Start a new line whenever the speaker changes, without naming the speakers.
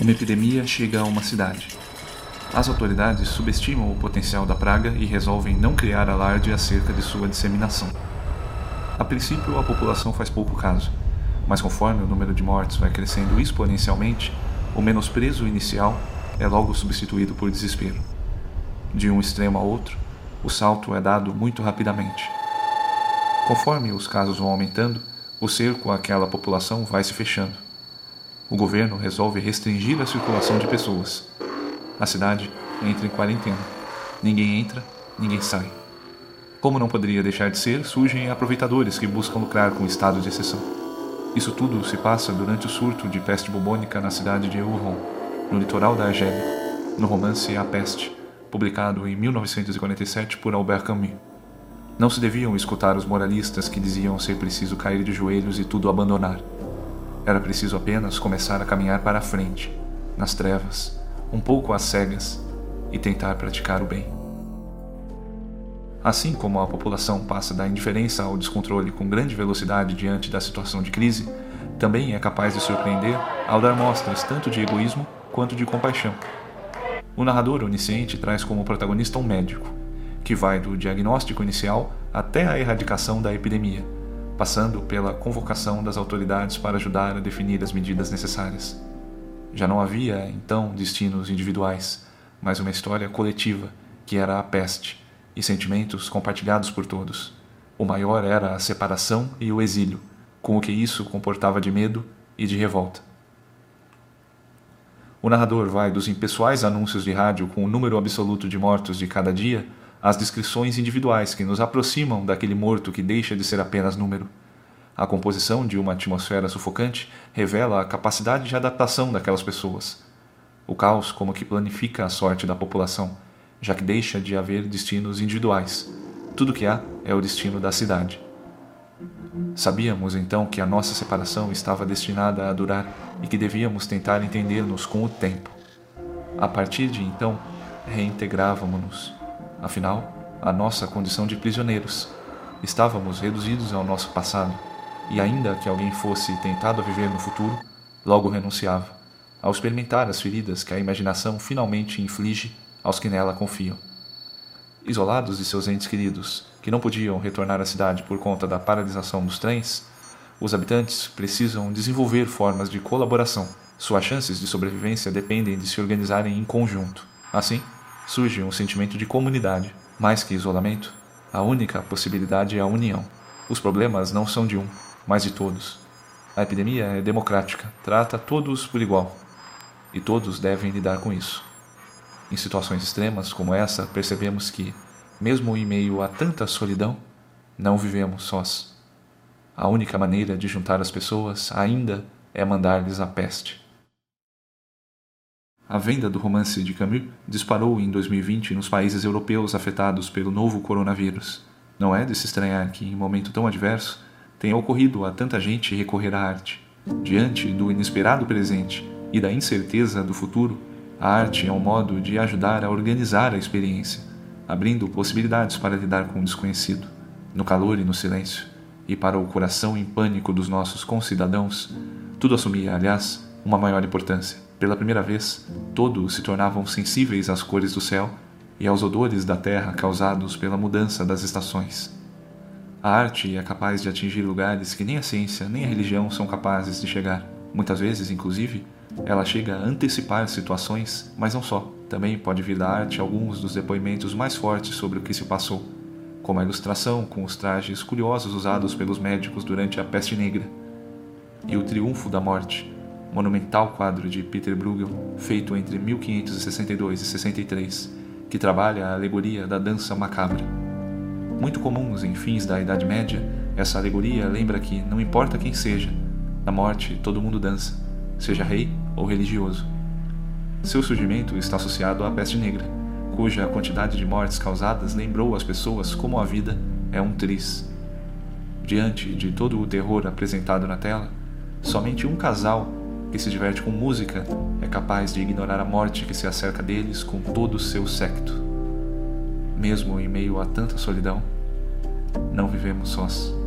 Uma epidemia chega a uma cidade. As autoridades subestimam o potencial da praga e resolvem não criar alarde acerca de sua disseminação. A princípio, a população faz pouco caso, mas conforme o número de mortes vai crescendo exponencialmente, o menosprezo inicial é logo substituído por desespero. De um extremo a outro, o salto é dado muito rapidamente. Conforme os casos vão aumentando, o cerco àquela população vai se fechando. O governo resolve restringir a circulação de pessoas. A cidade entra em quarentena. Ninguém entra, ninguém sai. Como não poderia deixar de ser, surgem aproveitadores que buscam lucrar com o estado de exceção. Isso tudo se passa durante o surto de peste bubônica na cidade de Wuhan, no litoral da Argélia, no romance A Peste, publicado em 1947 por Albert Camus. Não se deviam escutar os moralistas que diziam ser preciso cair de joelhos e tudo abandonar. Era preciso apenas começar a caminhar para a frente, nas trevas, um pouco às cegas, e tentar praticar o bem. Assim como a população passa da indiferença ao descontrole com grande velocidade diante da situação de crise, também é capaz de surpreender ao dar mostras tanto de egoísmo quanto de compaixão. O narrador onisciente traz como protagonista um médico, que vai do diagnóstico inicial até a erradicação da epidemia, passando pela convocação das autoridades para ajudar a definir as medidas necessárias. Já não havia, então, destinos individuais, mas uma história coletiva, que era a peste e sentimentos compartilhados por todos. O maior era a separação e o exílio, com o que isso comportava de medo e de revolta. O narrador vai dos impessoais anúncios de rádio com o número absoluto de mortos de cada dia às descrições individuais que nos aproximam daquele morto que deixa de ser apenas número. A composição de uma atmosfera sufocante revela a capacidade de adaptação daquelas pessoas. O caos como que planifica a sorte da população já que deixa de haver destinos individuais. Tudo que há é o destino da cidade. Sabíamos então que a nossa separação estava destinada a durar e que devíamos tentar entender-nos com o tempo. A partir de então, reintegrávamos-nos. Afinal, a nossa condição de prisioneiros. Estávamos reduzidos ao nosso passado, e ainda que alguém fosse tentado a viver no futuro, logo renunciava, ao experimentar as feridas que a imaginação finalmente inflige aos que nela confiam. Isolados de seus entes queridos, que não podiam retornar à cidade por conta da paralisação dos trens, os habitantes precisam desenvolver formas de colaboração. Suas chances de sobrevivência dependem de se organizarem em conjunto. Assim, surge um sentimento de comunidade. Mais que isolamento, a única possibilidade é a união. Os problemas não são de um, mas de todos. A epidemia é democrática, trata todos por igual. E todos devem lidar com isso. Em situações extremas como essa, percebemos que, mesmo em meio a tanta solidão, não vivemos sós. A única maneira de juntar as pessoas ainda é mandar-lhes a peste. A venda do romance de Camus disparou em 2020 nos países europeus afetados pelo novo coronavírus. Não é de se estranhar que, em momento tão adverso, tenha ocorrido a tanta gente recorrer à arte. Diante do inesperado presente e da incerteza do futuro, a arte é um modo de ajudar a organizar a experiência, abrindo possibilidades para lidar com o desconhecido, no calor e no silêncio, e para o coração em pânico dos nossos concidadãos, tudo assumia, aliás, uma maior importância. Pela primeira vez, todos se tornavam sensíveis às cores do céu e aos odores da terra causados pela mudança das estações. A arte é capaz de atingir lugares que nem a ciência nem a religião são capazes de chegar. Muitas vezes, inclusive, ela chega a antecipar situações, mas não só. Também pode vir da arte alguns dos depoimentos mais fortes sobre o que se passou, como a ilustração com os trajes curiosos usados pelos médicos durante a peste negra, e o Triunfo da Morte, monumental quadro de Peter Bruegel, feito entre 1562 e 63, que trabalha a alegoria da dança macabra. Muito comuns em fins da Idade Média, essa alegoria lembra que não importa quem seja, na morte todo mundo dança, seja rei ou religioso. Seu surgimento está associado à peste negra, cuja quantidade de mortes causadas lembrou às pessoas como a vida é um tris. Diante de todo o terror apresentado na tela, somente um casal que se diverte com música é capaz de ignorar a morte que se acerca deles com todo o seu séquito. Mesmo em meio a tanta solidão, não vivemos sós.